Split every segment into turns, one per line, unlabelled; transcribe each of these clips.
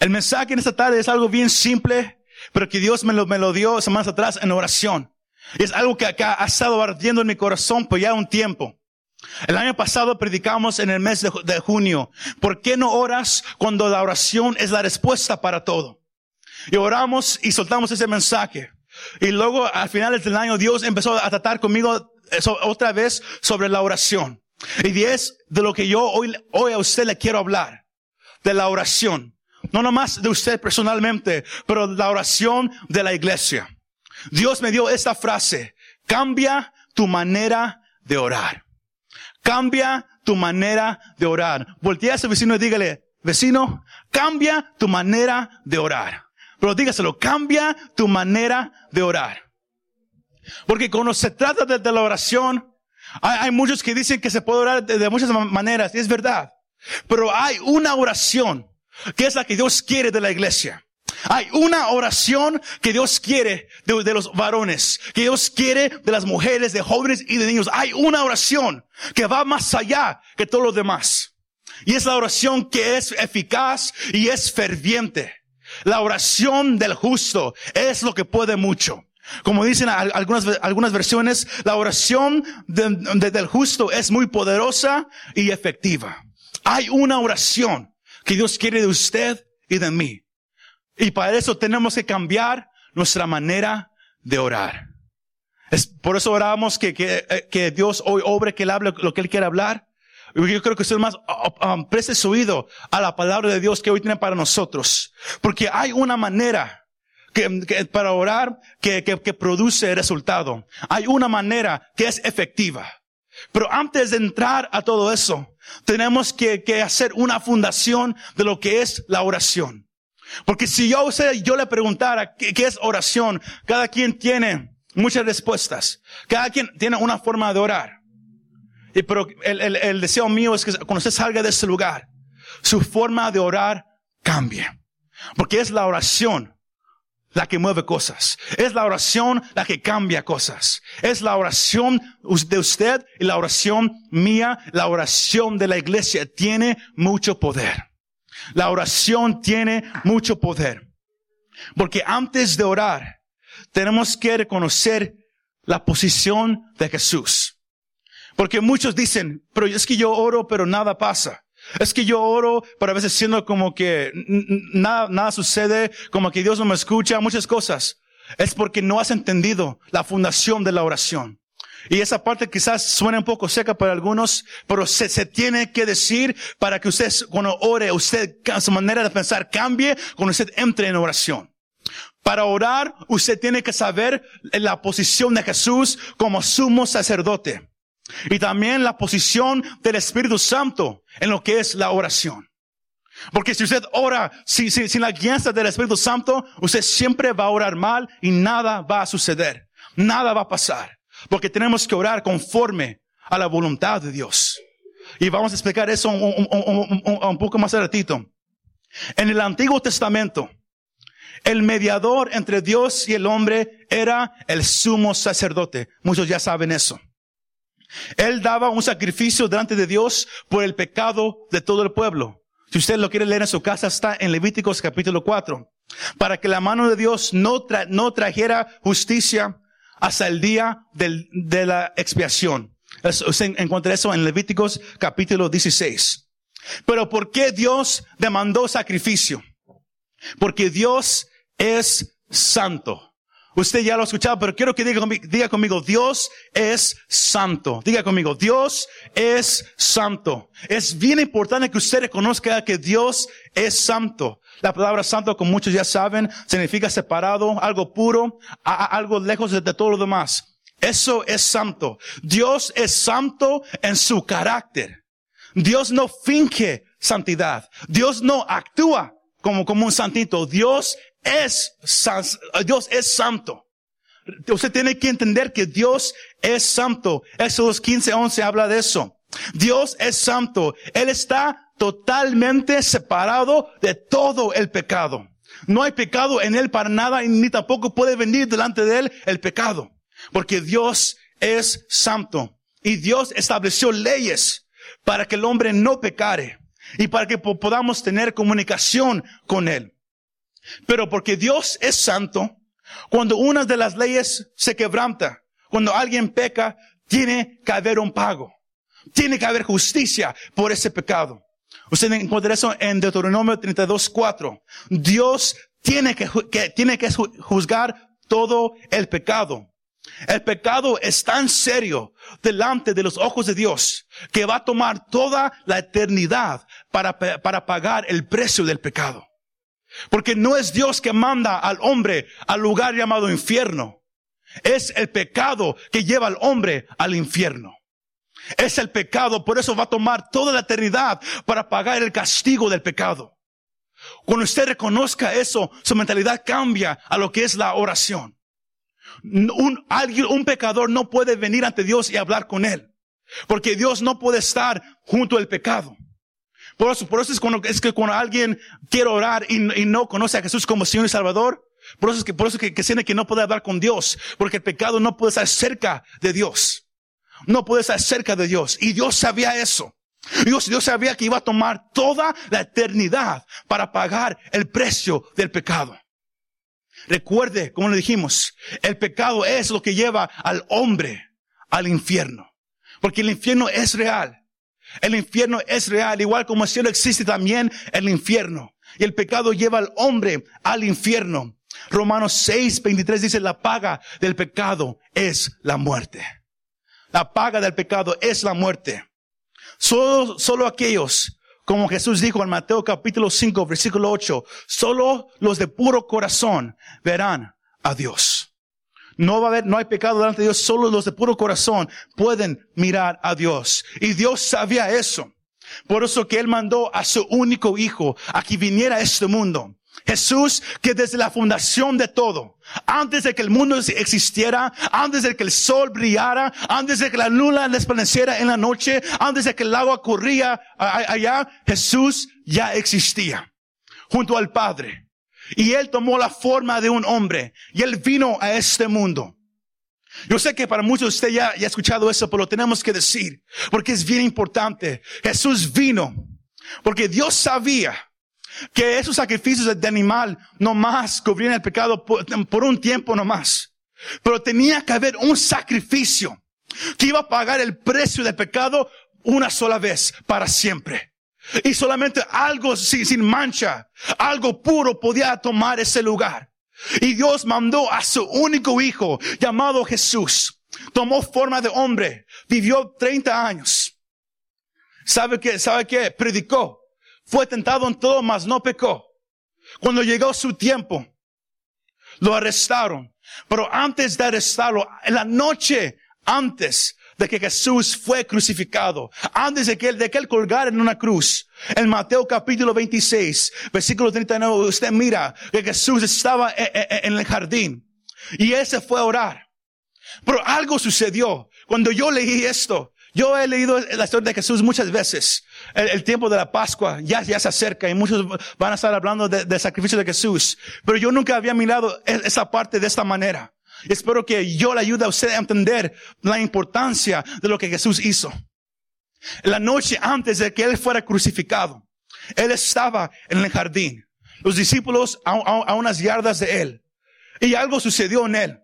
El mensaje en esta tarde es algo bien simple, pero que Dios me lo, me lo dio semanas atrás en oración. Es algo que acá ha estado ardiendo en mi corazón por ya un tiempo. El año pasado predicamos en el mes de, junio. ¿Por qué no oras cuando la oración es la respuesta para todo? Y oramos y soltamos ese mensaje. Y luego, al final del año, Dios empezó a tratar conmigo eso, otra vez sobre la oración. Y es de lo que yo hoy, hoy a usted le quiero hablar. De la oración. No nomás de usted personalmente, pero la oración de la iglesia. Dios me dio esta frase. Cambia tu manera de orar. Cambia tu manera de orar. Voltea a ese vecino y dígale, vecino, cambia tu manera de orar. Pero dígaselo, cambia tu manera de orar. Porque cuando se trata de, la oración, hay, hay, muchos que dicen que se puede orar de, de muchas maneras, y es verdad. Pero hay una oración que es la que Dios quiere de la iglesia. Hay una oración que Dios quiere de, los varones, que Dios quiere de las mujeres, de jóvenes y de niños. Hay una oración que va más allá que todos los demás. Y es la oración que es eficaz y es ferviente. La oración del justo es lo que puede mucho. Como dicen algunas, algunas versiones, la oración de, de, del justo es muy poderosa y efectiva. Hay una oración que Dios quiere de usted y de mí. Y para eso tenemos que cambiar nuestra manera de orar. Es por eso oramos que, que, eh, que Dios hoy obre, que Él hable lo que Él quiere hablar. Yo creo que usted más um, preste su oído a la palabra de Dios que hoy tiene para nosotros. Porque hay una manera que, para orar que, que produce resultado. Hay una manera que es efectiva. Pero antes de entrar a todo eso, tenemos que, que hacer una fundación de lo que es la oración. Porque si yo, usted, yo le preguntara ¿qué, ¿qué, es oración, cada quien tiene muchas respuestas. Cada quien tiene una forma de orar. Y pero el, el, el deseo mío es que cuando usted salga de ese lugar, su forma de orar cambie. Porque es la oración la que mueve cosas. Es la oración la que cambia cosas. Es la oración de usted y la oración mía, la oración de la iglesia tiene mucho poder. La oración tiene mucho poder. Porque antes de orar, tenemos que reconocer la posición de Jesús. Porque muchos dicen, pero es que yo oro, pero nada pasa. Es que yo oro, pero a veces siendo como que nada, nada sucede, como que Dios no me escucha, muchas cosas. Es porque no has entendido la fundación de la oración. Y esa parte quizás suene un poco seca para algunos, pero se, se, tiene que decir para que usted, cuando ore, usted, su manera de pensar cambie cuando usted entre en oración. Para orar, usted tiene que saber la posición de Jesús como sumo sacerdote. Y también la posición del Espíritu Santo en lo que es la oración. Porque si usted ora sin, sin, sin la guianza del Espíritu Santo, usted siempre va a orar mal y nada va a suceder. Nada va a pasar. Porque tenemos que orar conforme a la voluntad de Dios. Y vamos a explicar eso un, un, un, un poco más ratito. En el Antiguo Testamento, el mediador entre Dios y el hombre era el sumo sacerdote. Muchos ya saben eso. Él daba un sacrificio delante de Dios por el pecado de todo el pueblo. Si usted lo quiere leer en su casa, está en Levíticos capítulo 4. Para que la mano de Dios no, no trajera justicia hasta el día de la expiación. Usted encuentra eso en Levíticos capítulo 16. Pero ¿por qué Dios demandó sacrificio? Porque Dios es santo. Usted ya lo ha escuchado, pero quiero que diga, diga, conmigo, Dios es santo. Diga conmigo, Dios es santo. Es bien importante que usted reconozca que Dios es santo. La palabra santo, como muchos ya saben, significa separado, algo puro, algo lejos de, de todo lo demás. Eso es santo. Dios es santo en su carácter. Dios no finge santidad. Dios no actúa como, como un santito. Dios es, Dios es santo. Usted tiene que entender que Dios es santo. Éxodos 15, 11 habla de eso. Dios es santo. Él está totalmente separado de todo el pecado. No hay pecado en Él para nada y ni tampoco puede venir delante de Él el pecado. Porque Dios es santo. Y Dios estableció leyes para que el hombre no pecare. y para que podamos tener comunicación con Él. Pero porque Dios es santo, cuando una de las leyes se quebranta, cuando alguien peca, tiene que haber un pago. Tiene que haber justicia por ese pecado. Usted encuentra eso en Deuteronomio 32.4. Dios tiene que, que, tiene que juzgar todo el pecado. El pecado es tan serio delante de los ojos de Dios que va a tomar toda la eternidad para, para pagar el precio del pecado. Porque no es Dios que manda al hombre al lugar llamado infierno. Es el pecado que lleva al hombre al infierno. Es el pecado, por eso va a tomar toda la eternidad para pagar el castigo del pecado. Cuando usted reconozca eso, su mentalidad cambia a lo que es la oración. Un, pecador no puede venir ante Dios y hablar con él. Porque Dios no puede estar junto al pecado. Por eso, por eso es, cuando, es que cuando alguien quiere orar y, no conoce a Jesús como Señor y Salvador, por eso es que, por eso que, que siente que no puede hablar con Dios, porque el pecado no puede estar cerca de Dios. No puede estar cerca de Dios. Y Dios sabía eso. Dios, Dios sabía que iba a tomar toda la eternidad para pagar el precio del pecado. Recuerde, como le dijimos, el pecado es lo que lleva al hombre al infierno. Porque el infierno es real. El infierno es real, igual como el cielo existe también el infierno. Y el pecado lleva al hombre al infierno. Romanos 6, 23 dice, la paga del pecado es la muerte. La paga del pecado es la muerte. Solo, solo aquellos, como Jesús dijo en Mateo capítulo 5, versículo 8, solo los de puro corazón verán a Dios. No va a haber, no hay pecado delante de Dios, solo los de puro corazón pueden mirar a Dios. Y Dios sabía eso. Por eso que Él mandó a su único hijo a que viniera a este mundo. Jesús que desde la fundación de todo, antes de que el mundo existiera, antes de que el sol brillara, antes de que la luna resplandeciera en la noche, antes de que el agua corría allá, Jesús ya existía junto al Padre. Y Él tomó la forma de un hombre y Él vino a este mundo. Yo sé que para muchos de ustedes ya, ya ha escuchado eso, pero lo tenemos que decir, porque es bien importante. Jesús vino, porque Dios sabía que esos sacrificios de animal no más cubrían el pecado por, por un tiempo no más. Pero tenía que haber un sacrificio que iba a pagar el precio del pecado una sola vez, para siempre. Y solamente algo sin, mancha, algo puro podía tomar ese lugar. Y Dios mandó a su único hijo llamado Jesús. Tomó forma de hombre, vivió 30 años. ¿Sabe qué? ¿Sabe qué? Predicó. Fue tentado en todo, mas no pecó. Cuando llegó su tiempo, lo arrestaron. Pero antes de arrestarlo, en la noche antes de que Jesús fue crucificado, antes de que él, de que él colgara en una cruz. En Mateo capítulo 26, versículo 39, usted mira que Jesús estaba e, e, e, en el jardín y él se fue a orar. Pero algo sucedió. Cuando yo leí esto, yo he leído la historia de Jesús muchas veces. El, tiempo de la Pascua ya, ya se acerca y muchos van a estar hablando del sacrificio de Jesús. Pero yo nunca había mirado esa parte de esta manera. Espero que yo le ayude a usted a entender la importancia de lo que Jesús hizo. La noche antes de que Él fuera crucificado, Él estaba en el jardín. Los discípulos a, unas yardas de Él. Y algo sucedió en Él.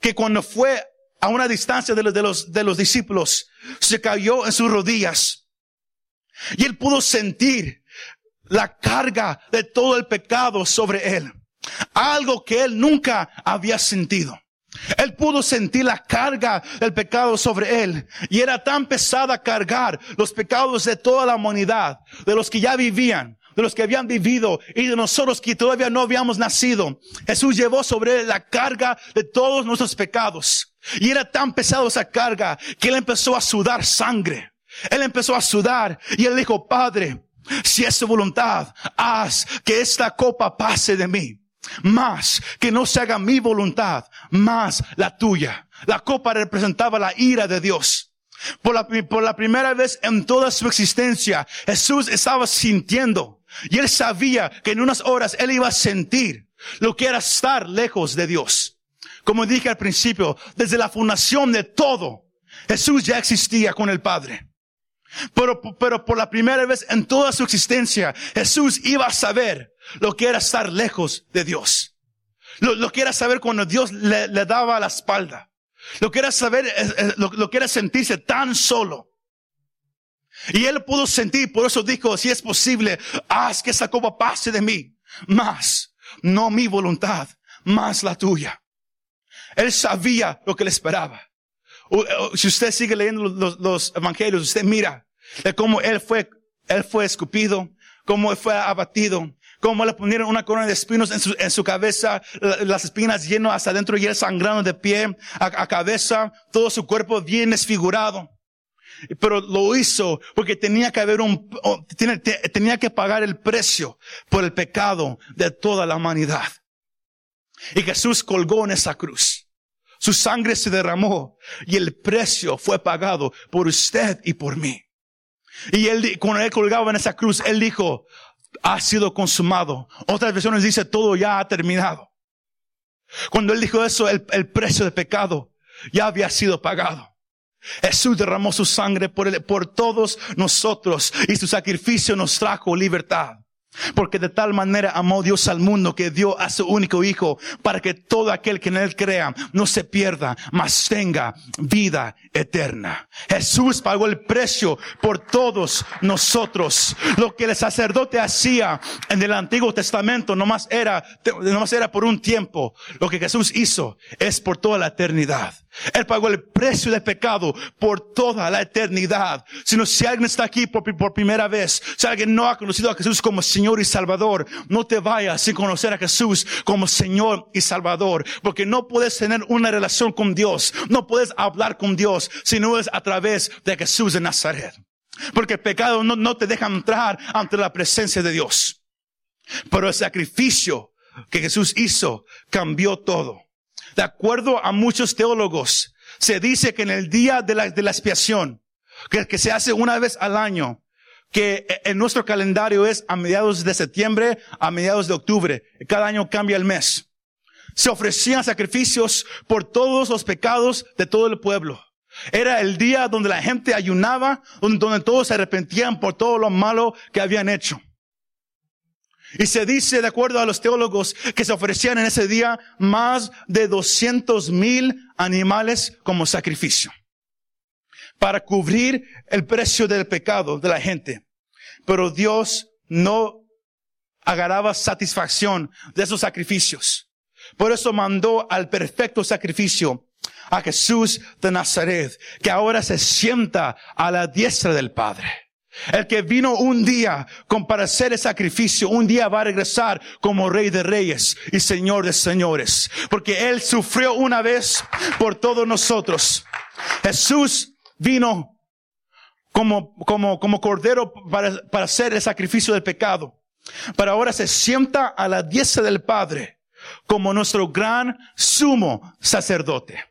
Que cuando fue a una distancia de los, de los, de los discípulos, se cayó en sus rodillas. Y Él pudo sentir la carga de todo el pecado sobre Él. Algo que él nunca había sentido. Él pudo sentir la carga del pecado sobre él. Y era tan pesada cargar los pecados de toda la humanidad, de los que ya vivían, de los que habían vivido y de nosotros que todavía no habíamos nacido. Jesús llevó sobre él la carga de todos nuestros pecados. Y era tan pesado esa carga que él empezó a sudar sangre. Él empezó a sudar y él dijo, Padre, si es tu voluntad, haz que esta copa pase de mí más que no se haga mi voluntad, más la tuya. La copa representaba la ira de Dios. Por la, primera vez en toda su existencia, Jesús estaba sintiendo y él sabía que en unas horas él iba a sentir lo que era estar lejos de Dios. Como dije al principio, desde la fundación de todo, Jesús ya existía con el Padre. Pero, pero por la primera vez en toda su existencia, Jesús iba a saber lo que era estar lejos de Dios. Lo, que era saber cuando Dios le, daba la espalda. Lo que era saber, lo, lo que era sentirse tan solo. Y él pudo sentir, por eso dijo, si es posible, haz que esa copa pase de mí. Más, no mi voluntad, más la tuya. Él sabía lo que le esperaba. Si usted sigue leyendo los, evangelios, usted mira cómo él fue, él fue escupido, cómo él fue abatido, cómo le ponieron una corona de espinos en su, cabeza, las espinas llenas hasta adentro y él sangrando de pie a, cabeza, todo su cuerpo bien desfigurado. Pero lo hizo porque tenía que haber un, tenía que pagar el precio por el pecado de toda la humanidad. Y Jesús colgó en esa cruz. Su sangre se derramó y el precio fue pagado por usted y por mí. Y él, cuando él colgaba en esa cruz, él dijo, ha sido consumado. Otras versiones dice, todo ya ha terminado. Cuando él dijo eso, el, precio de pecado ya había sido pagado. Jesús derramó su sangre por, por todos nosotros y su sacrificio nos trajo libertad. Porque de tal manera amó Dios al mundo que dio a su único hijo para que todo aquel que en él crea no se pierda, mas tenga vida eterna. Jesús pagó el precio por todos nosotros. Lo que el sacerdote hacía en el Antiguo Testamento nomás era, nomás era por un tiempo. Lo que Jesús hizo es por toda la eternidad. Él pagó el precio del pecado por toda la eternidad. Si, no, si alguien está aquí por, por, primera vez, si alguien no ha conocido a Jesús como Señor y Salvador, no te vayas sin conocer a Jesús como Señor y Salvador. Porque no puedes tener una relación con Dios. No puedes hablar con Dios si no es a través de Jesús de Nazaret. Porque el pecado no, no te deja entrar ante la presencia de Dios. Pero el sacrificio que Jesús hizo cambió todo. De acuerdo a muchos teólogos, se dice que en el día de la, expiación, que, que se hace una vez al año, que en nuestro calendario es a mediados de septiembre, a mediados de octubre. Cada año cambia el mes. Se ofrecían sacrificios por todos los pecados de todo el pueblo. Era el día donde la gente ayunaba, donde todos se arrepentían por todo lo malo que habían hecho. Y se dice, de acuerdo a los teólogos, que se ofrecían en ese día más de 200 mil animales como sacrificio para cubrir el precio del pecado de la gente. Pero Dios no agarraba satisfacción de esos sacrificios. Por eso mandó al perfecto sacrificio a Jesús de Nazaret, que ahora se sienta a la diestra del Padre. El que vino un día con para hacer el sacrificio, un día va a regresar como rey de reyes y señor de señores. Porque Él sufrió una vez por todos nosotros. Jesús vino como, como, como cordero para, para hacer el sacrificio del pecado. Pero ahora se sienta a la diestra del Padre como nuestro gran sumo sacerdote.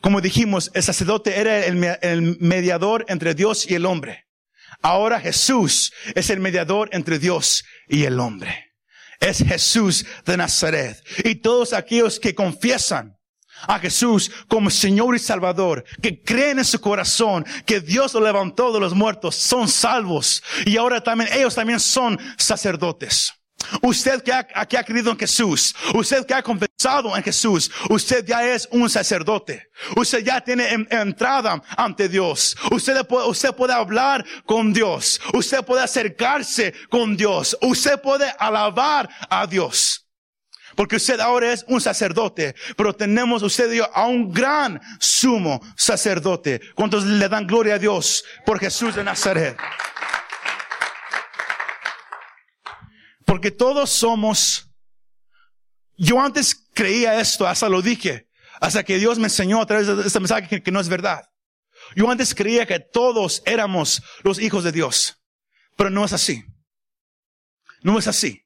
Como dijimos, el sacerdote era el, mediador entre Dios y el hombre. Ahora Jesús es el mediador entre Dios y el hombre. Es Jesús de Nazaret. Y todos aquellos que confiesan a Jesús como Señor y Salvador, que creen en su corazón que Dios lo levantó de los muertos, son salvos. Y ahora también ellos también son sacerdotes. Usted que ha, que ha creído en Jesús, usted que ha confesado en Jesús, usted ya es un sacerdote. Usted ya tiene entrada ante Dios. Usted usted puede hablar con Dios. Usted puede acercarse con Dios. Usted puede alabar a Dios. Porque usted ahora es un sacerdote, pero tenemos usted y a un gran sumo sacerdote. ¿Cuántos le dan gloria a Dios por Jesús de Nazaret? Porque todos somos, yo antes creía esto, hasta lo dije, hasta que Dios me enseñó a través de este mensaje que, no es verdad. Yo antes creía que todos éramos los hijos de Dios, pero no es así. No es así.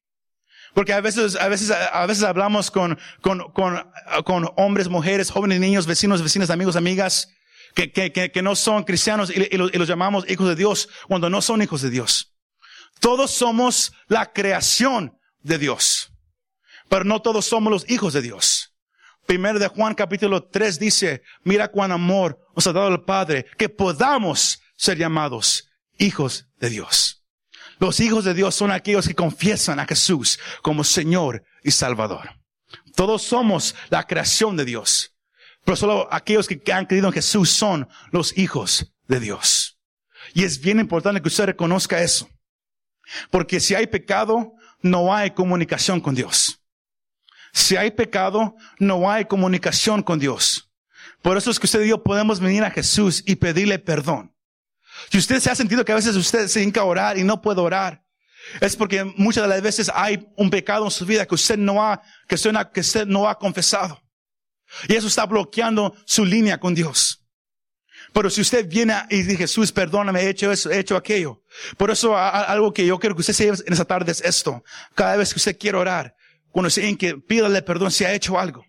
Porque a veces, a veces, a veces hablamos con, con, con, con hombres, mujeres, jóvenes, niños, vecinos, vecinas, amigos, amigas, que, que, que, no son cristianos y, los llamamos hijos de Dios cuando no son hijos de Dios. Todos somos la creación de Dios, pero no todos somos los hijos de Dios. Primero de Juan capítulo 3 dice, mira cuán amor nos ha dado el Padre, que podamos ser llamados hijos de Dios. Los hijos de Dios son aquellos que confiesan a Jesús como Señor y Salvador. Todos somos la creación de Dios. Pero solo aquellos que han creído en Jesús son los hijos de Dios. Y es bien importante que usted reconozca eso. Porque si hay pecado, no hay comunicación con Dios. Si hay pecado, no hay comunicación con Dios. Por eso es que usted y yo podemos venir a Jesús y pedirle perdón. Si usted se ha sentido que a veces usted se hinca a orar y no puede orar, es porque muchas de las veces hay un pecado en su vida que usted no ha, que usted, que usted no ha confesado. Y eso está bloqueando su línea con Dios. Pero si usted viene y dice, Jesús, perdóname, he hecho eso, he hecho aquello. Por eso algo que yo quiero que usted se lleve en esa tarde es esto. Cada vez que usted quiere orar, cuando se que pídale perdón si ha hecho algo.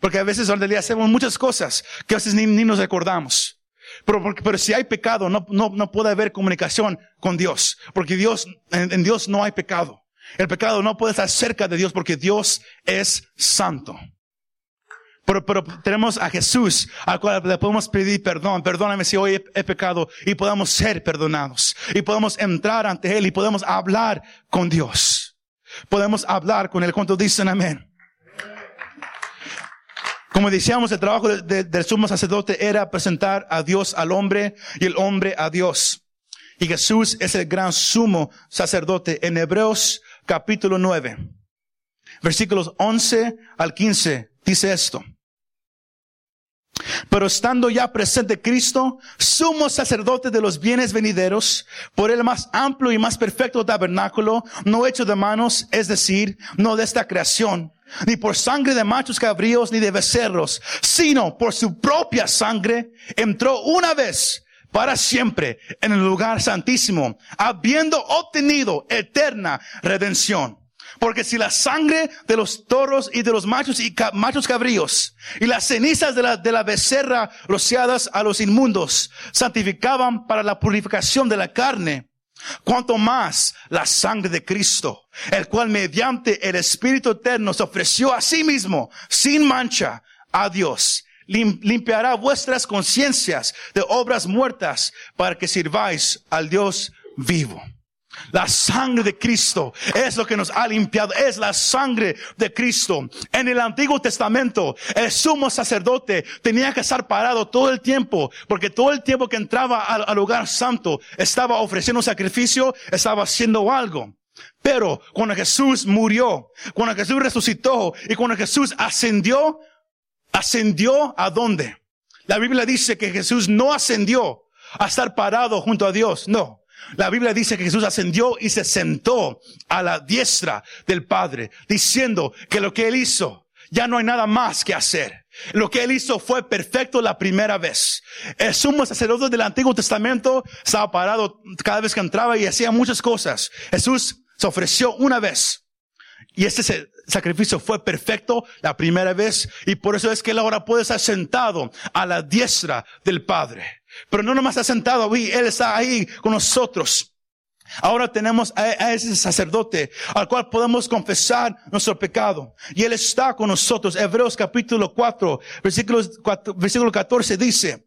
Porque a veces donde le hacemos muchas cosas que a veces ni, ni nos recordamos. Pero, porque, pero si hay pecado, no, no, no puede haber comunicación con Dios. Porque Dios, en Dios no hay pecado. El pecado no puede estar cerca de Dios porque Dios es santo. Pero, pero, tenemos a Jesús al cual le podemos pedir perdón. Perdóname si hoy he, pecado y podamos ser perdonados. Y podemos entrar ante Él y podemos hablar con Dios. Podemos hablar con Él. ¿Cuántos dicen amén? Como decíamos, el trabajo de, de, del sumo sacerdote era presentar a Dios al hombre y el hombre a Dios. Y Jesús es el gran sumo sacerdote. En Hebreos capítulo 9, versículos 11 al 15, dice esto. Pero estando ya presente Cristo, sumo sacerdote de los bienes venideros, por el más amplio y más perfecto tabernáculo, no hecho de manos, es decir, no de esta creación, ni por sangre de machos cabríos ni de becerros, sino por su propia sangre, entró una vez para siempre en el lugar santísimo, habiendo obtenido eterna redención. Porque si la sangre de los toros y de los machos y machos cabríos y las cenizas de la, de la becerra rociadas a los inmundos santificaban para la purificación de la carne, cuanto más la sangre de Cristo, el cual mediante el Espíritu Eterno se ofreció a sí mismo sin mancha a Dios, limpiará vuestras conciencias de obras muertas para que sirváis al Dios vivo. La sangre de Cristo es lo que nos ha limpiado, es la sangre de Cristo. En el Antiguo Testamento, el sumo sacerdote tenía que estar parado todo el tiempo, porque todo el tiempo que entraba al, lugar santo estaba ofreciendo un sacrificio, estaba haciendo algo. Pero cuando Jesús murió, cuando Jesús resucitó y cuando Jesús ascendió, ascendió a dónde? La Biblia dice que Jesús no ascendió a estar parado junto a Dios, no. La Biblia dice que Jesús ascendió y se sentó a la diestra del Padre, diciendo que lo que Él hizo, ya no hay nada más que hacer. Lo que Él hizo fue perfecto la primera vez. El sumo sacerdote del Antiguo Testamento estaba parado cada vez que entraba y hacía muchas cosas. Jesús se ofreció una vez. Y este sacrificio fue perfecto la primera vez y por eso es que Él ahora puede estar sentado a la diestra del Padre. Pero no nomás está sentado ahí, Él está ahí con nosotros. Ahora tenemos a, ese sacerdote al cual podemos confesar nuestro pecado. Y Él está con nosotros. Hebreos capítulo 4, versículo, 4, versículo 14 dice,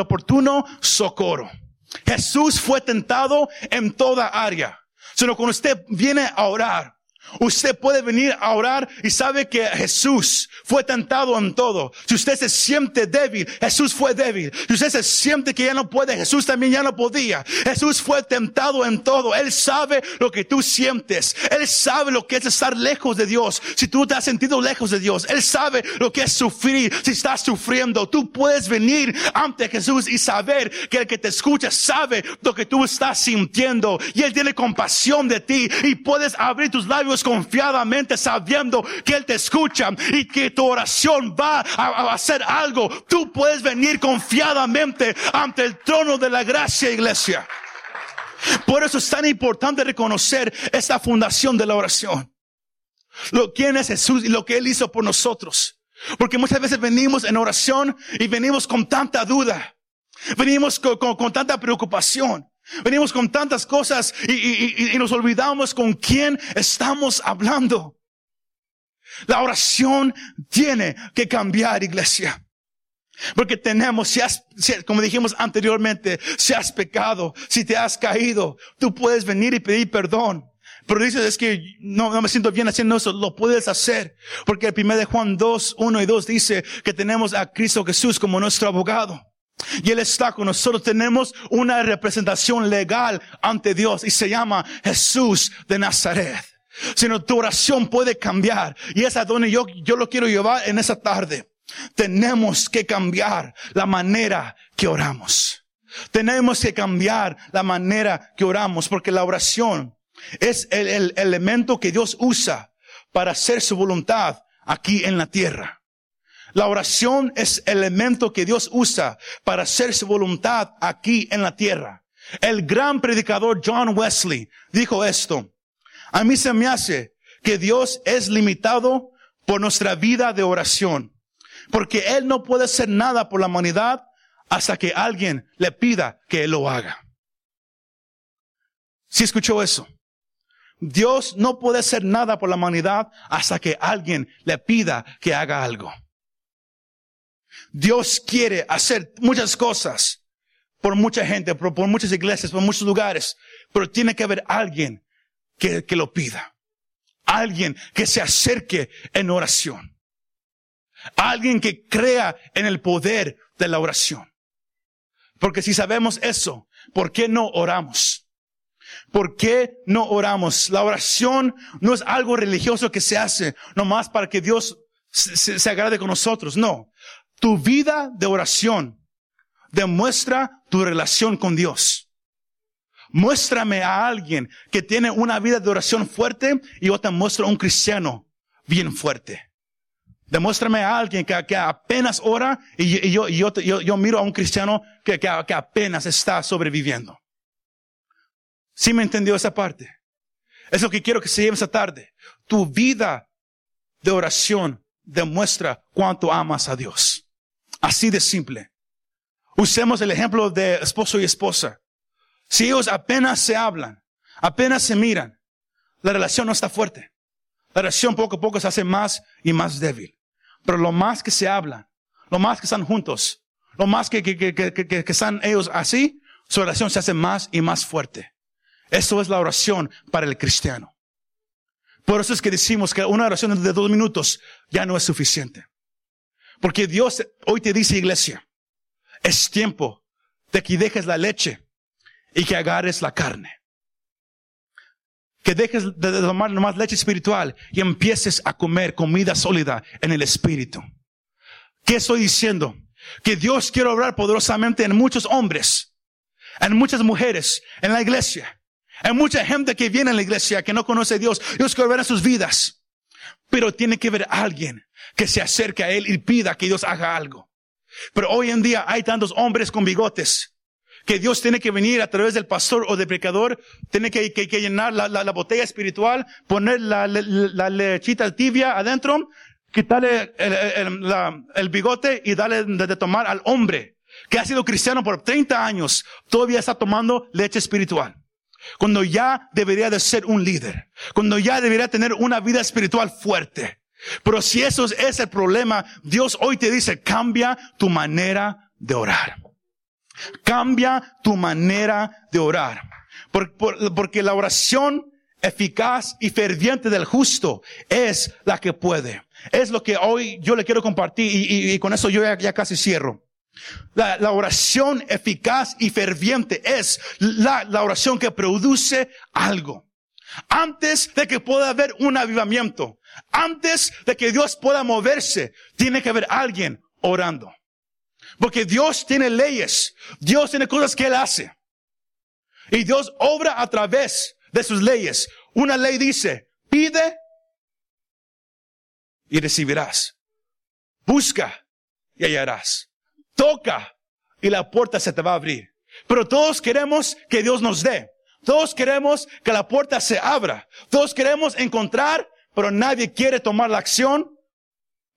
oportuno socorro. Jesús fue tentado en toda área. Sino cuando usted viene a orar, Usted puede venir a orar y sabe que Jesús fue tentado en todo. Si usted se siente débil, Jesús fue débil. Si usted se siente que ya no puede, Jesús también ya no podía. Jesús fue tentado en todo. Él sabe lo que tú sientes. Él sabe lo que es estar lejos de Dios. Si tú te has sentido lejos de Dios, Él sabe lo que es sufrir. Si estás sufriendo, tú puedes venir ante Jesús y saber que el que te escucha sabe lo que tú estás sintiendo. Y Él tiene compasión de ti y puedes abrir tus labios confiadamente sabiendo que Él te escucha y que tu oración va a, hacer algo. Tú puedes venir confiadamente ante el trono de la gracia, iglesia. Por eso es tan importante reconocer esta fundación de la oración. Lo quién es Jesús y lo que Él hizo por nosotros. Porque muchas veces venimos en oración y venimos con tanta duda. Venimos con, tanta preocupación. Venimos con tantas cosas y, y, y, nos olvidamos con quién estamos hablando. La oración tiene que cambiar, iglesia. Porque tenemos, si has, como dijimos anteriormente, si has pecado, si te has caído, tú puedes venir y pedir perdón. Pero dices, es que no, no me siento bien haciendo eso, lo puedes hacer. Porque el primer de Juan 2, 1 y 2 dice que tenemos a Cristo Jesús como nuestro abogado. Y Él está con nosotros. Tenemos una representación legal ante Dios y se llama Jesús de Nazaret. Sino tu oración puede cambiar. Y es a donde yo, yo lo quiero llevar en esa tarde. Tenemos que cambiar la manera que oramos. Tenemos que cambiar la manera que oramos porque la oración es el, el, elemento que Dios usa para hacer su voluntad aquí en la tierra. La oración es el elemento que Dios usa para hacer su voluntad aquí en la tierra. El gran predicador John Wesley dijo esto. A mí se me hace que Dios es limitado por nuestra vida de oración. Porque Él no puede hacer nada por la humanidad hasta que alguien le pida que Él lo haga. ¿Sí escuchó eso? Dios no puede hacer nada por la humanidad hasta que alguien le pida que haga algo. Dios quiere hacer muchas cosas por mucha gente, por, por muchas iglesias, por muchos lugares, pero tiene que haber alguien que, que lo pida. Alguien que se acerque en oración. Alguien que crea en el poder de la oración. Porque si sabemos eso, ¿por qué no oramos? ¿Por qué no oramos? La oración no es algo religioso que se hace nomás para que Dios se, se, agrade con nosotros. No. Tu vida de oración demuestra tu relación con Dios. Muéstrame a alguien que tiene una vida de oración fuerte y yo te muestro a un cristiano bien fuerte. Demuéstrame a alguien que, que apenas ora y, yo, miro a un cristiano que, apenas está sobreviviendo. ¿Sí me entendió esa parte? Es lo que quiero que se lleve esa tarde. Tu vida de oración demuestra cuánto amas a Dios. Así de simple. Usemos el ejemplo de esposo y esposa. Si ellos apenas se hablan, apenas se miran, la relación no está fuerte. La relación poco a poco se hace más y más débil. Pero lo más que se hablan, lo más que están juntos, lo más que, que, que, que, están ellos así, su oración se hace más y más fuerte. Eso es la oración para el cristiano. Por eso es que decimos que una oración de dos minutos ya no es suficiente. Porque Dios hoy te dice, iglesia, es tiempo de que dejes la leche y que agarres la carne. Que dejes de tomar nomás leche espiritual y empieces a comer comida sólida en el espíritu. ¿Qué estoy diciendo? Que Dios quiere obrar poderosamente en muchos hombres, en muchas mujeres, en la iglesia. Hay mucha gente que viene a la iglesia que no conoce a Dios. Dios quiere ver en sus vidas. Pero tiene que a alguien que se acerque a Él y pida que Dios haga algo. Pero hoy en día hay tantos hombres con bigotes que Dios tiene que venir a través del pastor o del predicador, tiene que, llenar la, la, la, botella espiritual, poner la, la, lechita tibia adentro, quitarle el, bigote y darle de, tomar al hombre que ha sido cristiano por 30 años, todavía está tomando leche espiritual. Cuando ya debería de ser un líder, cuando ya debería tener una vida espiritual fuerte. Pero si eso es el problema, Dios hoy te dice, cambia tu manera de orar. Cambia tu manera de orar. Por, por, porque la oración eficaz y ferviente del justo es la que puede. Es lo que hoy yo le quiero compartir y con eso yo ya, ya casi cierro. La, la, oración eficaz y ferviente es la, la oración que produce algo. Antes de que pueda haber un avivamiento, antes de que Dios pueda moverse, tiene que haber alguien orando. Porque Dios tiene leyes. Dios tiene cosas que Él hace. Y Dios obra a través de sus leyes. Una ley dice, Pide y recibirás. Busca y hallarás. Toca y la puerta se te va a abrir. Pero todos queremos que Dios nos dé. Todos queremos que la puerta se abra. Todos queremos encontrar, pero nadie quiere tomar la acción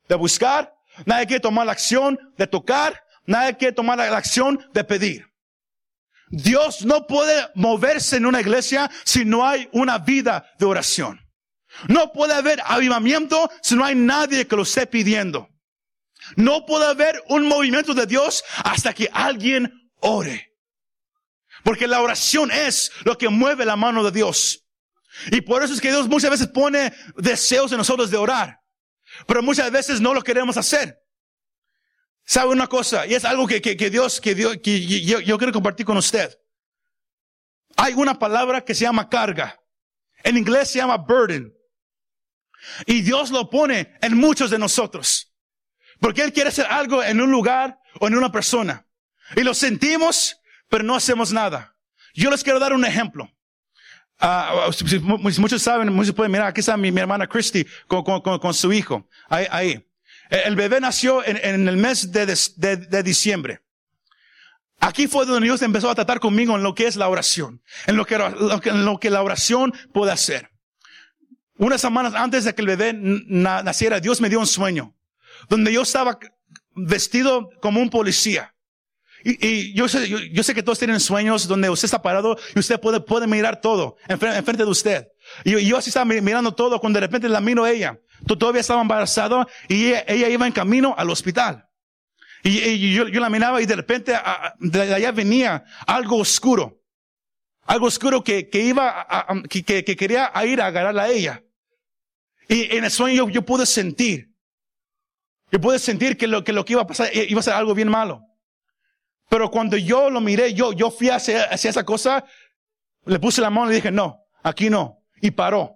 de buscar. Nadie quiere tomar la acción de tocar. Nadie quiere tomar la acción de pedir. Dios no puede moverse en una iglesia si no hay una vida de oración. No puede haber avivamiento si no hay nadie que lo esté pidiendo. No puede haber un movimiento de Dios hasta que alguien ore. Porque la oración es lo que mueve la mano de Dios. Y por eso es que Dios muchas veces pone deseos en nosotros de orar. Pero muchas veces no lo queremos hacer. ¿Sabe una cosa? Y es algo que, que, que Dios, que Dios, que yo, yo quiero compartir con usted. Hay una palabra que se llama carga. En inglés se llama burden. Y Dios lo pone en muchos de nosotros. Porque Él quiere hacer algo en un lugar o en una persona. Y lo sentimos pero no hacemos nada. Yo les quiero dar un ejemplo. Uh, muchos saben, muchos pueden mirar, aquí está mi, mi hermana Christy con, su hijo. Ahí, ahí. El bebé nació en, el mes de, diciembre. Aquí fue donde Dios empezó a tratar conmigo en lo que es la oración, en lo que la oración puede hacer. Unas semanas antes de que el bebé naciera, Dios me dio un sueño, donde yo estaba vestido como un policía. Y, y yo, sé, yo, yo, sé que todos tienen sueños donde usted está parado y usted puede, puede mirar todo enfrente, enfrente de usted. Y yo, así estaba mirando todo cuando de repente la miro a ella. Todavía estaba embarazada y ella, iba en camino al hospital. Y, y yo, yo, la miraba y de repente a, de allá venía algo oscuro. Algo oscuro que, que iba a, a, que, que, quería ir a agarrarla a ella. Y en el sueño yo, yo pude sentir. Yo pude sentir que lo, que lo que iba a pasar iba a ser algo bien malo. Pero cuando yo lo miré, yo, yo fui hacia, hacia esa cosa, le puse la mano y dije, no, aquí no. Y paró.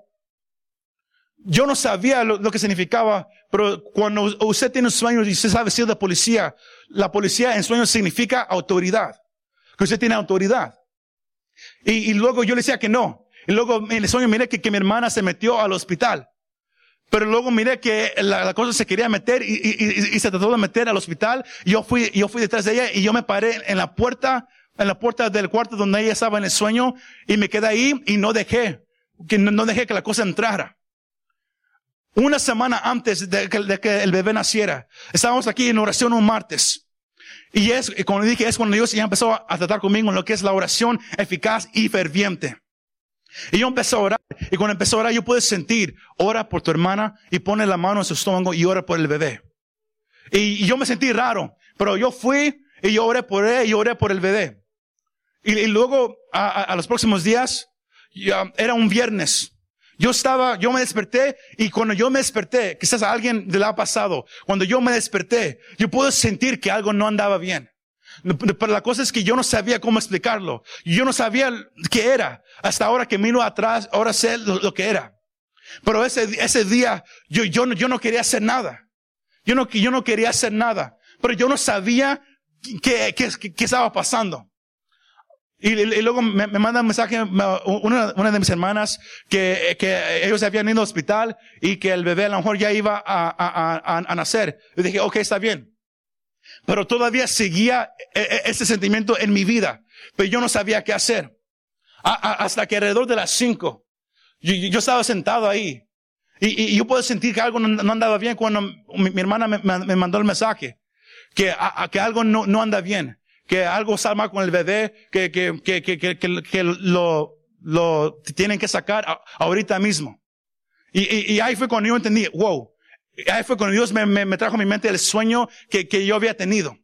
Yo no sabía lo, lo, que significaba, pero cuando usted tiene sueños y usted sabe ser de policía, la policía en sueños significa autoridad. Que usted tiene autoridad. Y, y luego yo le decía que no. Y luego en el sueño miré que, que mi hermana se metió al hospital. Pero luego miré que la, la cosa se quería meter y, y, y, se trató de meter al hospital. Yo fui, yo fui detrás de ella y yo me paré en la puerta, en la puerta del cuarto donde ella estaba en el sueño y me quedé ahí y no dejé, que no, dejé que la cosa entrara. Una semana antes de que, de que, el bebé naciera, estábamos aquí en oración un martes. Y es, como dije, es cuando Dios ya empezó a tratar conmigo en lo que es la oración eficaz y ferviente. Y yo empecé a orar. Y cuando empecé a orar, yo pude sentir, ora por tu hermana y pone la mano en su estómago y ora por el bebé. Y, yo me sentí raro, pero yo fui y yo oré por él y oré por el bebé. Y, luego, a, los próximos días, ya, era un viernes. Yo estaba, yo me desperté y cuando yo me desperté, quizás a alguien le ha pasado, cuando yo me desperté, yo pude sentir que algo no andaba bien. Pero la cosa es que yo no sabía cómo explicarlo. Yo no sabía qué era. Hasta ahora que miro atrás, ahora sé lo, que era. Pero ese, ese día, yo, yo, yo no quería hacer nada. Yo no, yo no quería hacer nada. Pero yo no sabía qué, qué, qué estaba pasando. Y, luego me, me manda un mensaje una, una, de mis hermanas que, que ellos habían ido al hospital y que el bebé a lo mejor ya iba a, a, a, a nacer. Y dije, ok, está bien. Pero todavía seguía e, e, ese sentimiento en mi vida. Pero yo no sabía qué hacer. hasta que alrededor de las cinco, yo, estaba sentado ahí. Y, yo puedo sentir que algo no, andaba bien cuando mi, hermana me, mandó el mensaje. Que, a, que algo no, no anda bien. Que algo está con el bebé. Que, que, que, que, lo, lo tienen que sacar ahorita mismo. Y, y ahí fue cuando yo entendí, wow, Ahí fue cuando Dios me, me, trajo a mi mente el sueño que, que yo había tenido.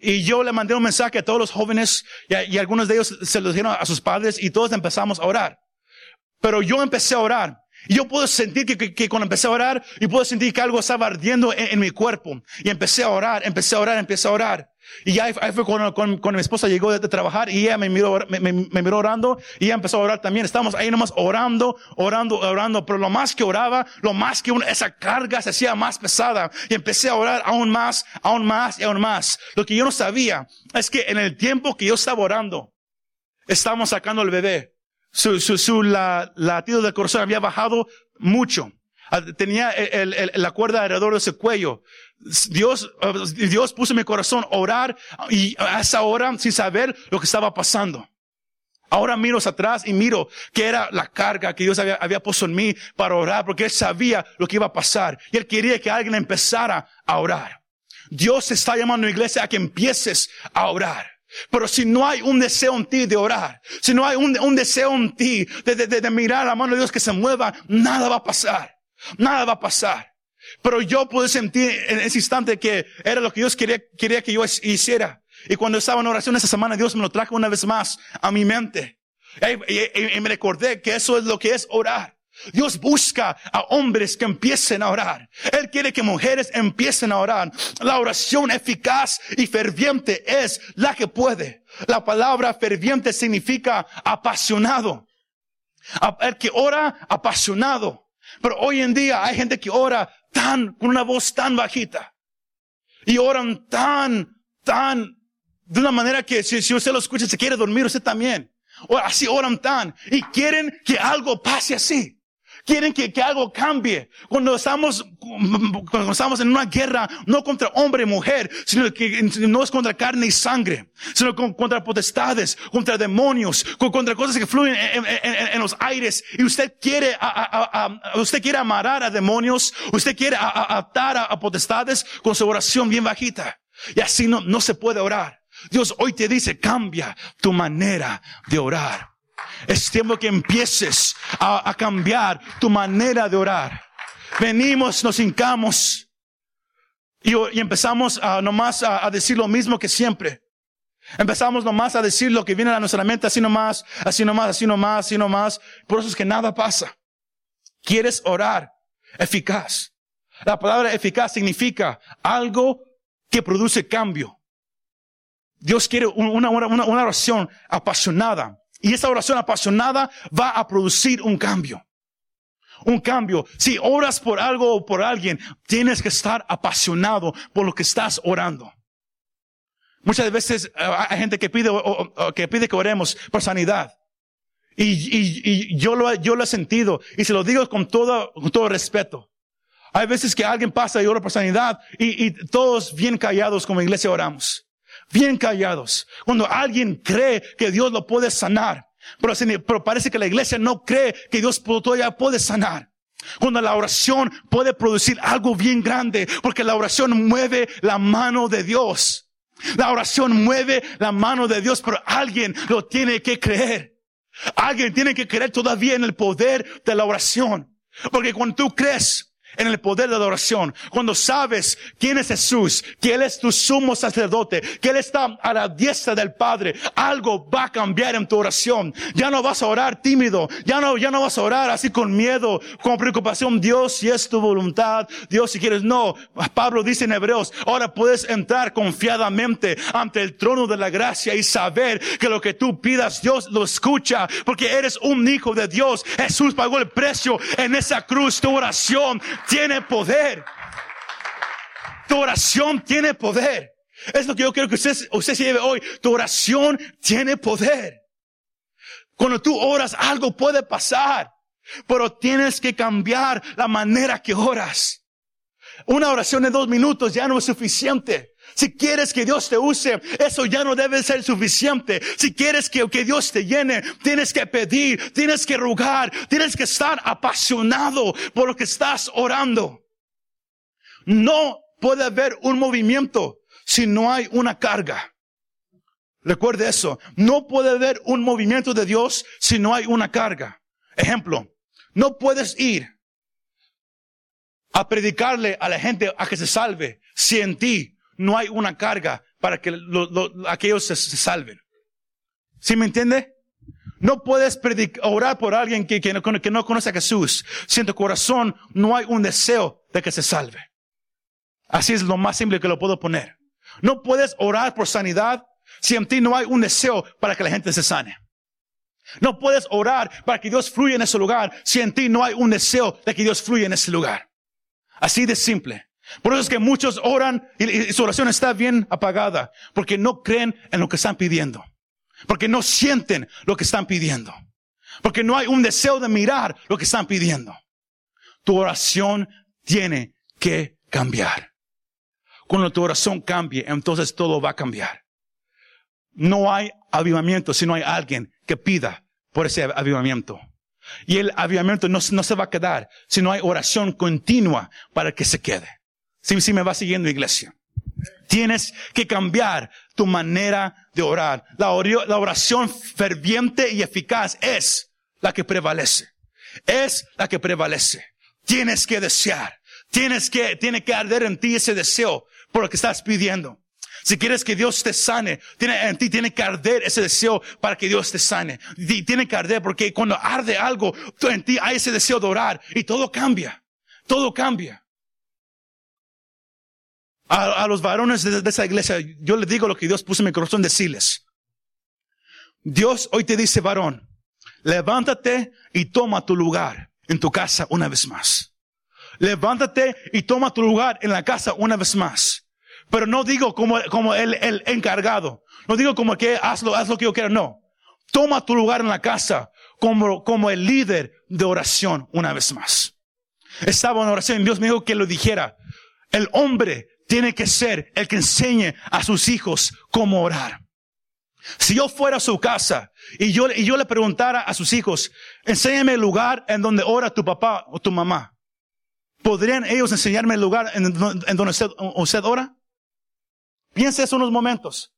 Y yo le mandé un mensaje a todos los jóvenes y, algunos de ellos se lo dijeron a sus padres y todos empezamos a orar. Pero yo empecé a orar. Y yo puedo sentir que, que, cuando empecé a orar, y puedo sentir que algo estaba ardiendo en, en, mi cuerpo. Y empecé a orar, empecé a orar, empecé a orar. Y ahí, ahí fue cuando, cuando, cuando, mi esposa llegó de, trabajar y ella me miró, me, me, miró orando y ella empezó a orar también. Estábamos ahí nomás orando, orando, orando. Pero lo más que oraba, lo más que esa carga se hacía más pesada. Y empecé a orar aún más, aún más y aún más. Lo que yo no sabía es que en el tiempo que yo estaba orando, estábamos sacando al bebé. su, su, su la, latido del corazón había bajado mucho. Ah, Tenía el- el- la cuerda alrededor de su cuello. Dios, eh, Dios puso mi corazón orar y a esa hora sin saber lo que estaba pasando. Ahora miro hacia atrás y miro que era la carga que Dios había, había puesto en mí para orar, porque Él sabía lo que iba a pasar. Y Él quería que alguien empezara a orar. Dios está llamando a la iglesia a que empieces a orar. Pero si no hay un deseo en ti de orar, si no hay un, un deseo en ti de- de- de mirar la mano de Dios que se mueva, nada va a pasar. Nada va a pasar. Pero yo pude sentir en ese instante que era lo que Dios quería, quería que yo hiciera. Y cuando estaba en oración esa semana, Dios me lo trajo una vez más a mi mente. Y, y- me recordé que eso es lo que es orar. Dios busca a hombres que empiecen a orar. Él quiere que mujeres empiecen a orar. La oración eficaz y ferviente es la que puede. La palabra ferviente significa apasionado. El que ora apasionado. Pero hoy en día hay gente que ora tan, con una voz tan bajita. Y oran tan, tan, de una manera que si, si usted lo escucha se quiere dormir usted también. O así oran tan. Y quieren que algo pase así. Quieren que, que algo cambie. Cuando estamos, cuando estamos en una guerra, no contra hombre y mujer, sino que no es contra carne y sangre, sino con- contra potestades, contra demonios, con- contra cosas que fluyen en, en- los aires. Y usted quiere, a- a- usted quiere amarrar a demonios, usted quiere atar a potestades con su oración bien bajita. Y así no, no se puede orar. Dios hoy te dice, cambia tu manera de orar. Es tiempo que empieces a, cambiar tu manera de orar. Venimos, nos hincamos y, empezamos a, nomás a, a decir lo mismo que siempre. Empezamos nomás a decir lo que viene a nuestra mente, así nomás, así nomás, así nomás, así nomás. Por eso es que nada pasa. Quieres orar eficaz. La palabra eficaz significa algo que produce cambio. Dios quiere un- una, una, una- una oración apasionada. Y esa oración apasionada va a producir un cambio. Un cambio. Si oras por algo o por alguien, tienes que estar apasionado por lo que estás orando. Muchas veces eh, hay gente que pide, que pide que oremos por sanidad. Y, yo, lo, he- sentido. Y se lo digo con todo, con todo respeto. Hay veces que alguien pasa y ora por sanidad y, y todos bien callados como iglesia oramos. Bien callados. Cuando alguien cree que Dios lo puede sanar. Pero, parece que la iglesia no cree que Dios todavía puede sanar. Cuando la oración puede producir algo bien grande. Porque la oración mueve la mano de Dios. La oración mueve la mano de Dios, pero alguien lo tiene que creer. Alguien tiene que creer todavía en el poder de la oración. Porque cuando tú crees en el poder de la oración, cuando sabes quién es Jesús, que Él es tu sumo sacerdote, que Él está a la diestra del Padre, algo va a cambiar en tu oración. Ya no vas a orar tímido, ya no, ya no vas a orar así con miedo, con preocupación. Dios, si es tu voluntad, Dios, si quieres, no. Pablo dice en Hebreos, ahora puedes entrar confiadamente ante el trono de la gracia y saber que lo que tú pidas, Dios lo escucha, porque eres un hijo de Dios. Jesús pagó el precio en esa cruz. Tu oración tiene poder. Tu oración tiene poder. Es lo que yo quiero que usted, usted se lleve hoy. Tu oración tiene poder. Cuando tú oras, algo puede pasar, pero tienes que cambiar la manera que oras. Una oración de dos minutos ya no es suficiente. Si quieres que Dios te use, eso ya no debe ser suficiente. Si quieres que, que Dios te llene, tienes que pedir, tienes que rogar, tienes que estar apasionado por lo que estás orando. No puede haber un movimiento si no hay una carga. Recuerde eso. No puede haber un movimiento de Dios si no hay una carga. Ejemplo, no puedes ir a predicarle a la gente a que se salve si en ti no hay una carga para que lo- lo- aquellos se, salven. ¿Sí me entiende? No puedes predic- orar por alguien que, no, que no conoce a Jesús si en tu corazón no hay un deseo de que se salve. Así es lo más simple que lo puedo poner. No puedes orar por sanidad si en ti no hay un deseo para que la gente se sane. No puedes orar para que Dios fluya en ese lugar si en ti no hay un deseo de que Dios fluya en ese lugar. Así de simple. Por eso es que muchos oran y, su oración está bien apagada porque no creen en lo que están pidiendo. Porque no sienten lo que están pidiendo. Porque no hay un deseo de mirar lo que están pidiendo. Tu oración tiene que cambiar. Cuando tu oración cambie, entonces todo va a cambiar. No hay avivamiento si no hay alguien que pida por ese avivamiento. Y el avivamiento no, se va a quedar si no hay oración continua para que se quede. Si, me va siguiendo iglesia. Tienes que cambiar tu manera de orar. La, oración ferviente y eficaz es la que prevalece. Es la que prevalece. Tienes que desear. Tienes que, tiene que arder en ti ese deseo por lo que estás pidiendo. Si quieres que Dios te sane, tiene, en ti tiene que arder ese deseo para que Dios te sane. tiene que arder porque cuando arde algo, en ti hay ese deseo de orar y todo cambia. Todo cambia. A, los varones de, esa iglesia, yo les digo lo que Dios puso en mi corazón decirles. Dios hoy te dice, varón, levántate y toma tu lugar en tu casa una vez más. Levántate y toma tu lugar en la casa una vez más. Pero no digo como, como el, el encargado. No digo como que hazlo, haz lo que yo quiera. No. Toma tu lugar en la casa como, como el líder de oración una vez más. Estaba en oración y Dios me dijo que lo dijera. El hombre tiene que ser el que enseñe a sus hijos cómo orar. Si yo fuera a su casa y yo, y yo le preguntara a sus hijos, enséñame el lugar en donde ora tu papá o tu mamá. ¿Podrían ellos enseñarme el lugar en, donde usted, usted ora? Piensa eso unos momentos.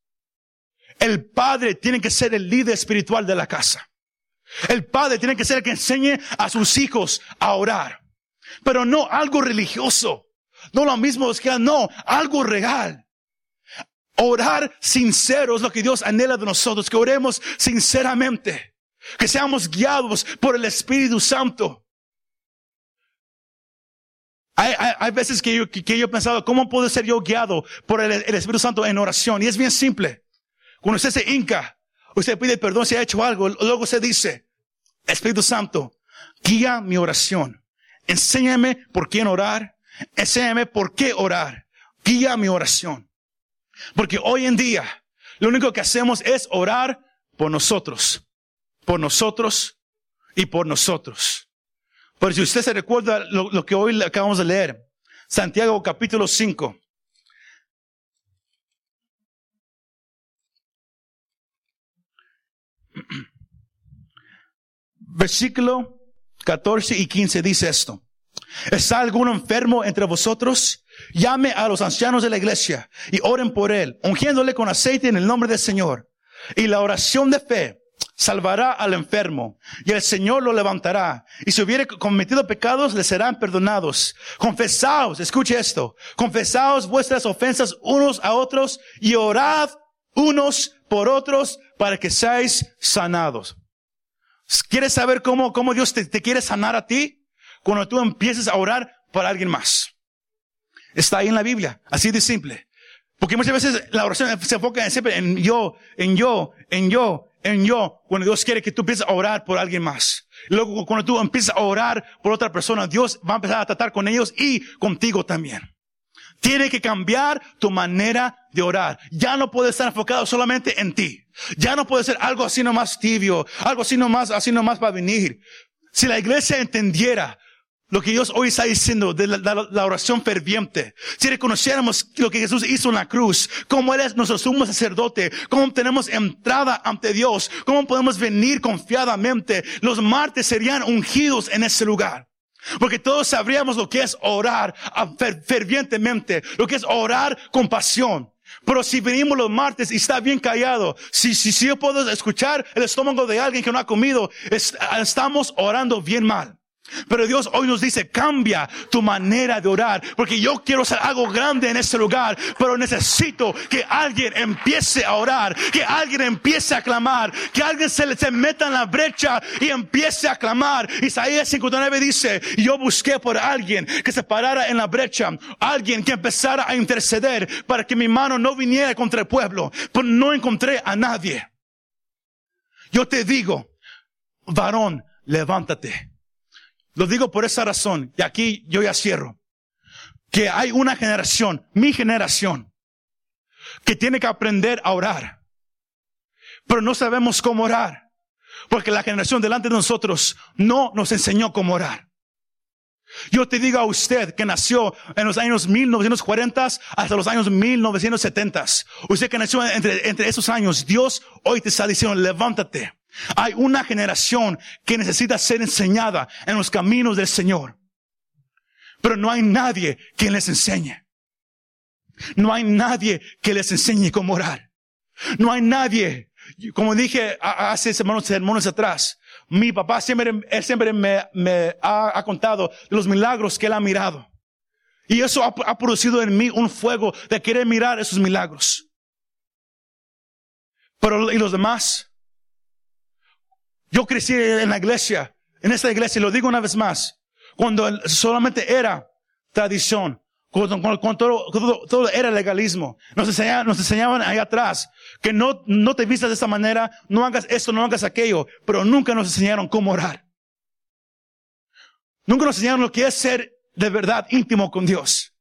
El padre tiene que ser el líder espiritual de la casa. El padre tiene que ser el que enseñe a sus hijos a orar. Pero no algo religioso. No lo mismo es que no, algo real. Orar sincero es lo que Dios anhela de nosotros, que oremos sinceramente, que seamos guiados por el Espíritu Santo. Hay, hay, veces que yo, que, yo he pensado, ¿cómo puedo ser yo guiado por el, el, Espíritu Santo en oración? Y es bien simple. Cuando usted se hinca, usted pide perdón si ha hecho algo, luego se dice, Espíritu Santo, guía mi oración. Enséñame por quién orar. Enséñame por qué orar. Guía mi oración. Porque hoy en día, lo único que hacemos es orar por nosotros. Por nosotros y por nosotros. Pero si usted se recuerda lo, que hoy acabamos de leer, Santiago capítulo 5. Versículo 14 y 15 dice esto. ¿Está alguno enfermo entre vosotros? Llame a los ancianos de la iglesia y oren por él, ungiéndole con aceite en el nombre del Señor. Y la oración de fe salvará al enfermo y el Señor lo levantará. Y si hubiere cometido pecados, le serán perdonados. Confesaos, escuche esto, confesaos vuestras ofensas unos a otros y orad unos por otros para que seáis sanados. ¿Quieres saber cómo, cómo Dios te, te quiere sanar a ti? Cuando tú empieces a orar por alguien más. Está ahí en la Biblia, así de simple. Porque muchas veces la oración se enfoca siempre en yo, en yo, en yo, en yo, cuando Dios quiere que tú empieces a orar por alguien más. luego cuando tú empiezas a orar por otra persona, Dios va a empezar a tratar con ellos y contigo también. Tiene que cambiar tu manera de orar. Ya no puede estar enfocado solamente en ti. Ya no puede ser algo así nomás tibio, algo así nomás, así nomás para venir. Si la iglesia entendiera lo que Dios hoy está diciendo de la, oración ferviente. Si reconociéramos lo que Jesús hizo en la cruz, cómo Él es nuestro sumo sacerdote, cómo tenemos entrada ante Dios, cómo podemos venir confiadamente, los martes serían ungidos en ese lugar. Porque todos sabríamos lo que es orar fervientemente, lo que es orar con pasión. Pero si venimos los martes y está bien callado, si, si yo puedo escuchar el estómago de alguien que no ha comido, estamos orando bien mal. Pero Dios hoy nos dice, cambia tu manera de orar, porque yo quiero hacer algo grande en este lugar, pero necesito que alguien empiece a orar, que alguien empiece a clamar, que alguien se, se meta en la brecha y empiece a clamar. Isaías 59 dice, yo busqué por alguien que se parara en la brecha, alguien que empezara a interceder para que mi mano no viniera contra el pueblo, pero no encontré a nadie. Yo te digo, varón, levántate lo digo por esa razón, y aquí yo ya cierro, que hay una generación, mi generación, que tiene que aprender a orar, pero no sabemos cómo orar. Porque la generación delante de nosotros no nos enseñó cómo orar. Yo te digo a usted que nació en los años 1940 hasta los años 1970. Usted que nació entre, esos años, Dios hoy te está diciendo, levántate. Hay una generación que necesita ser enseñada en los caminos del Señor. Pero no hay nadie que les enseñe. No hay nadie que les enseñe cómo orar. No hay nadie, como dije hace semanas, semanas atrás, mi papá siempre, él siempre me, me ha, contado los milagros que él ha mirado. Y eso ha, ha producido en mí un fuego de querer mirar esos milagros. Pero, ¿y los demás? Yo crecí en la iglesia, en esta iglesia, lo digo una vez más, cuando solamente era tradición, cuando, todo, era legalismo. Nos enseñaban, nos ahí atrás que no, no te vistas de esta manera, no hagas esto, no hagas aquello, pero nunca nos enseñaron cómo orar. Nunca nos enseñaron lo que es ser de verdad íntimo con Dios.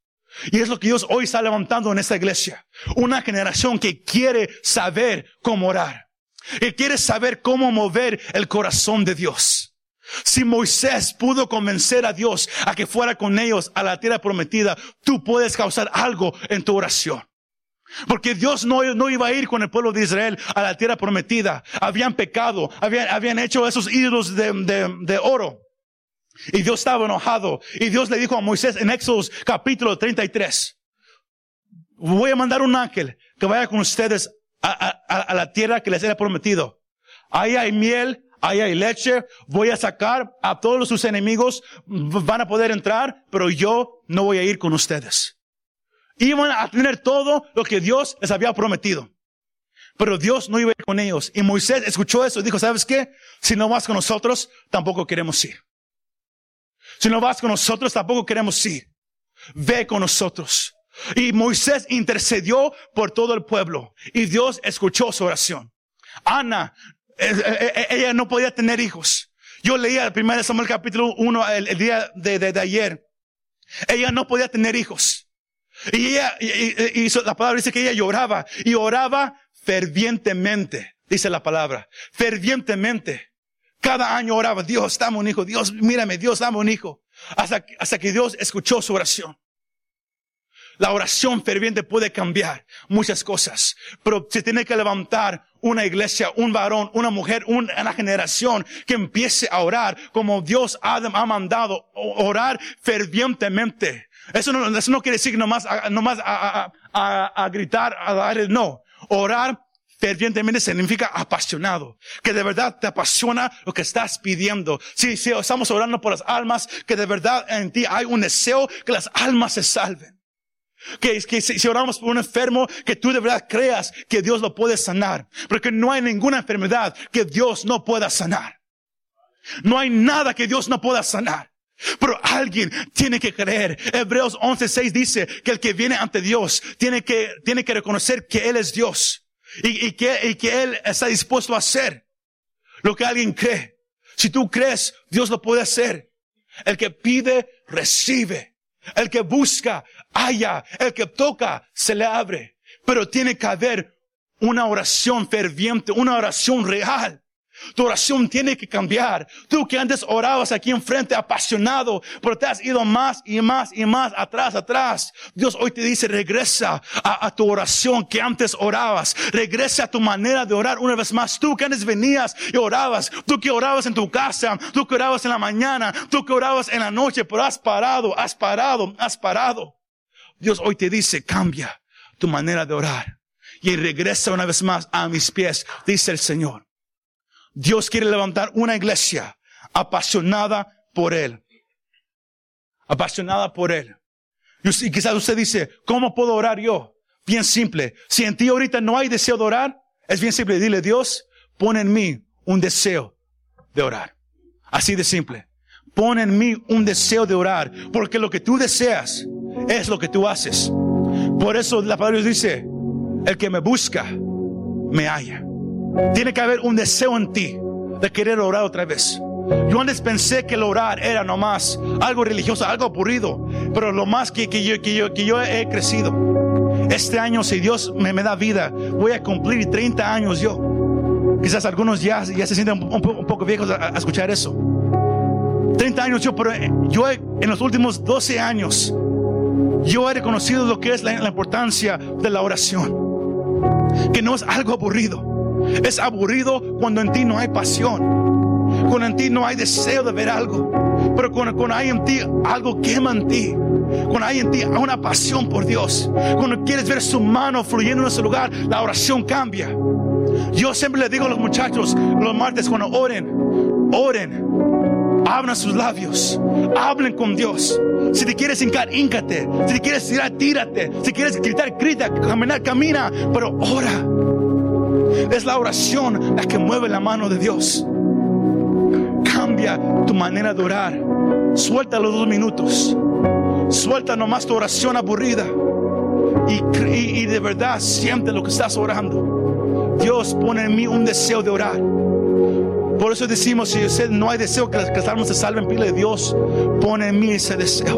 Y es lo que Dios hoy está levantando en esta iglesia. Una generación que quiere saber cómo orar. Que quiere saber cómo mover el corazón de Dios. Si Moisés pudo convencer a Dios a que fuera con ellos a la tierra prometida, tú puedes causar algo en tu oración. Porque Dios no, no, iba a ir con el pueblo de Israel a la tierra prometida. Habían pecado, habían, habían hecho esos ídolos de, de, de, oro. Y Dios estaba enojado. Y Dios le dijo a Moisés en Éxodo capítulo 33, voy a mandar un ángel que vaya con ustedes a, a, a la tierra que les era prometido. Ahí hay miel, ahí hay leche, voy a sacar a todos sus enemigos, van a poder entrar, pero yo no voy a ir con ustedes. Iban a tener todo lo que Dios les había prometido. Pero Dios no iba a ir con ellos. Y Moisés escuchó eso y dijo, ¿sabes qué? Si no vas con nosotros, tampoco queremos ir. Si no vas con nosotros, tampoco queremos ir. Ve con nosotros. Y Moisés intercedió por todo el pueblo. Y Dios escuchó su oración. Ana ella no podía tener hijos. Yo leía el primer Samuel capítulo 1 el, día de, de, ayer. Ella no podía tener hijos. Y ella, la palabra dice que ella lloraba y oraba fervientemente, dice la palabra, fervientemente. Cada año oraba, Dios, dame un hijo, Dios, mírame, Dios, dame un hijo. Hasta que Dios escuchó su oración. La oración ferviente puede cambiar muchas cosas, pero se tiene que levantar una iglesia, un varón, una mujer, una generación que empiece a orar como Dios ha, mandado, orar fervientemente. Eso no, quiere decir nomás, nomás a, a, a, gritar, a dar, no. Orar fervientemente significa apasionado, que de verdad te apasiona lo que estás pidiendo. Si, si estamos orando por las almas, que de verdad en ti hay un deseo que las almas se salven. Que, que si, oramos por un enfermo, que tú de verdad creas que Dios lo puede sanar. Porque no hay ninguna enfermedad que Dios no pueda sanar. No hay nada que Dios no pueda sanar. Pero alguien tiene que creer. Hebreos 11.6 dice que el que viene ante Dios tiene que, tiene que reconocer que Él es Dios. Y, y, que, y que Él está dispuesto a hacer lo que alguien cree. Si tú crees, Dios lo puede hacer. El que pide, recibe. El que busca, haya. El que toca, se le abre. Pero tiene que haber una oración ferviente, una oración real. Tu oración tiene que cambiar. Tú que antes orabas aquí enfrente apasionado, pero te has ido más y más y más atrás, atrás. Dios hoy te dice, regresa a, tu oración que antes orabas. Regresa a tu manera de orar una vez más. Tú que antes venías y orabas. Tú que orabas en tu casa. Tú que orabas en la mañana. Tú que orabas en la noche, pero has parado, has parado, has parado. Dios hoy te dice, cambia tu manera de orar. Y regresa una vez más a mis pies, dice el Señor. Dios quiere levantar una iglesia apasionada por Él. Apasionada por Él. Y quizás usted dice, ¿cómo puedo orar yo? Bien simple. Si en ti ahorita no hay deseo de orar, es bien simple. Dile, Dios, pon en mí un deseo de orar. Así de simple. Pon en mí un deseo de orar. Porque lo que tú deseas es lo que tú haces. Por eso la palabra dice, el que me busca, me halla. Tiene que haber un deseo en ti de querer orar otra vez. Yo antes pensé que orar era nomás algo religioso, algo aburrido, pero lo más que, yo, que, yo, que yo he crecido. Este año, si Dios me, me da vida, voy a cumplir 30 años yo. Quizás algunos ya, ya se sienten un, po- un poco viejos a, escuchar eso. 30 años yo, pero yo en los últimos 12 años, yo he reconocido lo que es la, importancia de la oración. Que no es algo aburrido. Es aburrido cuando en ti no hay pasión. Cuando en ti no hay deseo de ver algo. Pero cuando, cuando hay en ti algo quema en ti. Cuando hay en ti una pasión por Dios. Cuando quieres ver su mano fluyendo en ese lugar, la oración cambia. Yo siempre le digo a los muchachos los martes cuando oren, oren, abran sus labios, hablen con Dios. Si te quieres hincar, híncate. Si te quieres tirar, tírate. Si quieres gritar, grita, caminar, camina, pero ora. Es la oración la que mueve la mano de Dios. Cambia tu manera de orar. Suelta los dos minutos. Suelta nomás tu oración aburrida. Y, y de verdad siente lo que estás orando. Dios pone en mí un deseo de orar. Por eso decimos, si usted no hay deseo que las, almas se salven, pídele Dios, pone en mí ese deseo.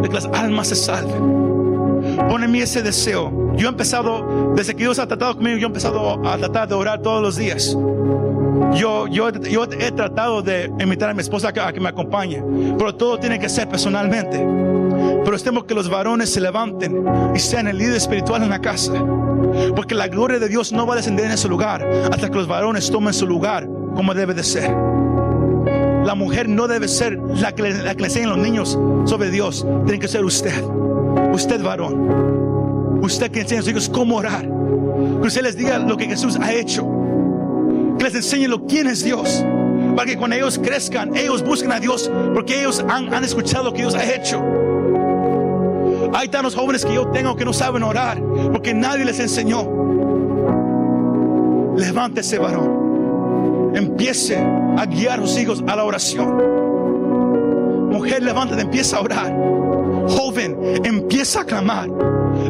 De que las almas se salven. Pone en mí ese deseo. Yo he empezado, desde que Dios ha tratado conmigo, yo he empezado a tratar de orar todos los días. Yo, yo, yo he tratado de invitar a mi esposa a que, a que me acompañe, pero todo tiene que ser personalmente. Pero estemos que los varones se levanten y sean el líder espiritual en la casa. Porque la gloria de Dios no va a descender en ese lugar hasta que los varones tomen su lugar como debe de ser. La mujer no debe ser la que, la que le enseñen los niños sobre Dios. Tiene que ser usted. Usted varón. Usted que enseña a sus hijos cómo orar. Que usted les diga lo que Jesús ha hecho. Que les enseñe lo quién es Dios. Para que cuando ellos crezcan, ellos busquen a Dios. Porque ellos han, han escuchado lo que Dios ha hecho. Hay tantos jóvenes que yo tengo que no saben orar porque nadie les enseñó. Levántese, varón. Empiece a guiar a sus hijos a la oración. Mujer, levántate, empieza a orar. Joven, empieza a clamar.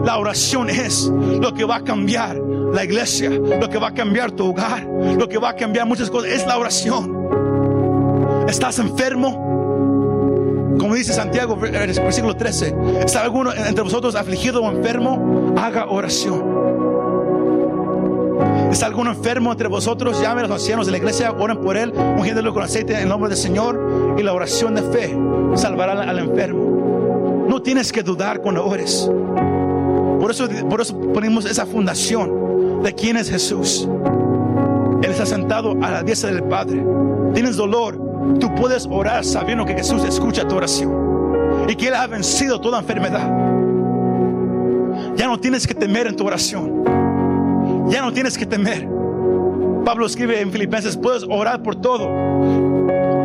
La oración es lo que va a cambiar la iglesia, lo que va a cambiar tu hogar, lo que va a cambiar muchas cosas. Es la oración. ¿Estás enfermo? Como dice Santiago, versículo 13, ¿está alguno entre vosotros afligido o enfermo? Haga oración. ¿Está alguno enfermo entre vosotros? Llame a los ancianos de la iglesia, oren por él, ungiéndolo con aceite en el nombre del Señor. Y la oración de fe salvará al, enfermo. No tienes que dudar cuando ores. Por eso, por eso ponemos esa fundación de quién es Jesús. Él está sentado a la diestra del Padre. Tienes dolor, Tú puedes orar sabiendo que Jesús escucha tu oración y que Él ha vencido toda enfermedad. Ya no tienes que temer en tu oración. Ya no tienes que temer. Pablo escribe en Filipenses, puedes orar por todo.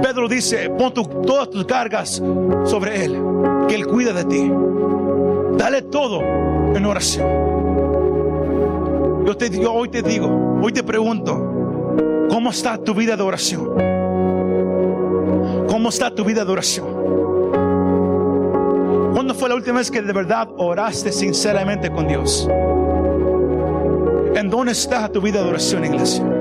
Pedro dice, pon tu- todas tus cargas sobre Él, que Él cuida de ti. Dale todo en oración. Yo, te, yo hoy te digo, hoy te pregunto, ¿cómo está tu vida de oración? ¿Cómo está tu vida de oración? ¿Cuándo fue la última vez que de verdad oraste sinceramente con Dios? ¿En dónde está tu vida de oración, iglesia?